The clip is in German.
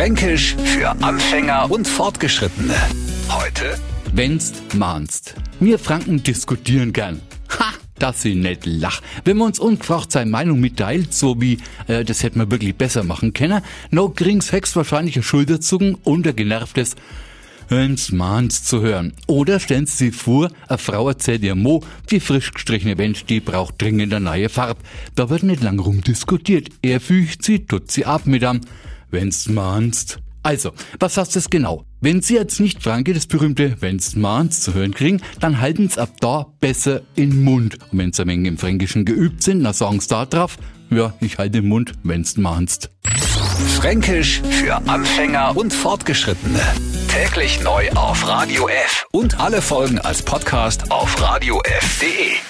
Fränkisch für Anfänger und Fortgeschrittene. Heute Wennst mahnst. Wir Franken diskutieren gern. Ha! Dass sie nicht lach. Wenn man uns ungefragt seine Meinung mitteilt, so wie, äh, das hätten wir wirklich besser machen können, no kriegen's Hex wahrscheinlich ein Schulterzucken und ein genervtes Wenn's mahnst zu hören. Oder stellen Sie sich vor, eine Frau erzählt ihr Mo, die frisch gestrichene Wand, die braucht dringend eine neue Farbe. Da wird nicht lang rumdiskutiert. Er fügt sie, tut sie ab mit am Wenn's mahnst. Also, was heißt das genau? Wenn Sie jetzt nicht Franke das berühmte Wenn's mahnst zu hören kriegen, dann halten's ab da besser in Mund. Und wenn Sie ein wenig im Fränkischen geübt sind, dann sagen's da drauf, ja, ich halte den Mund, wenn's mahnst. Fränkisch für Anfänger und Fortgeschrittene. Täglich neu auf Radio F und alle Folgen als Podcast auf radiof.de.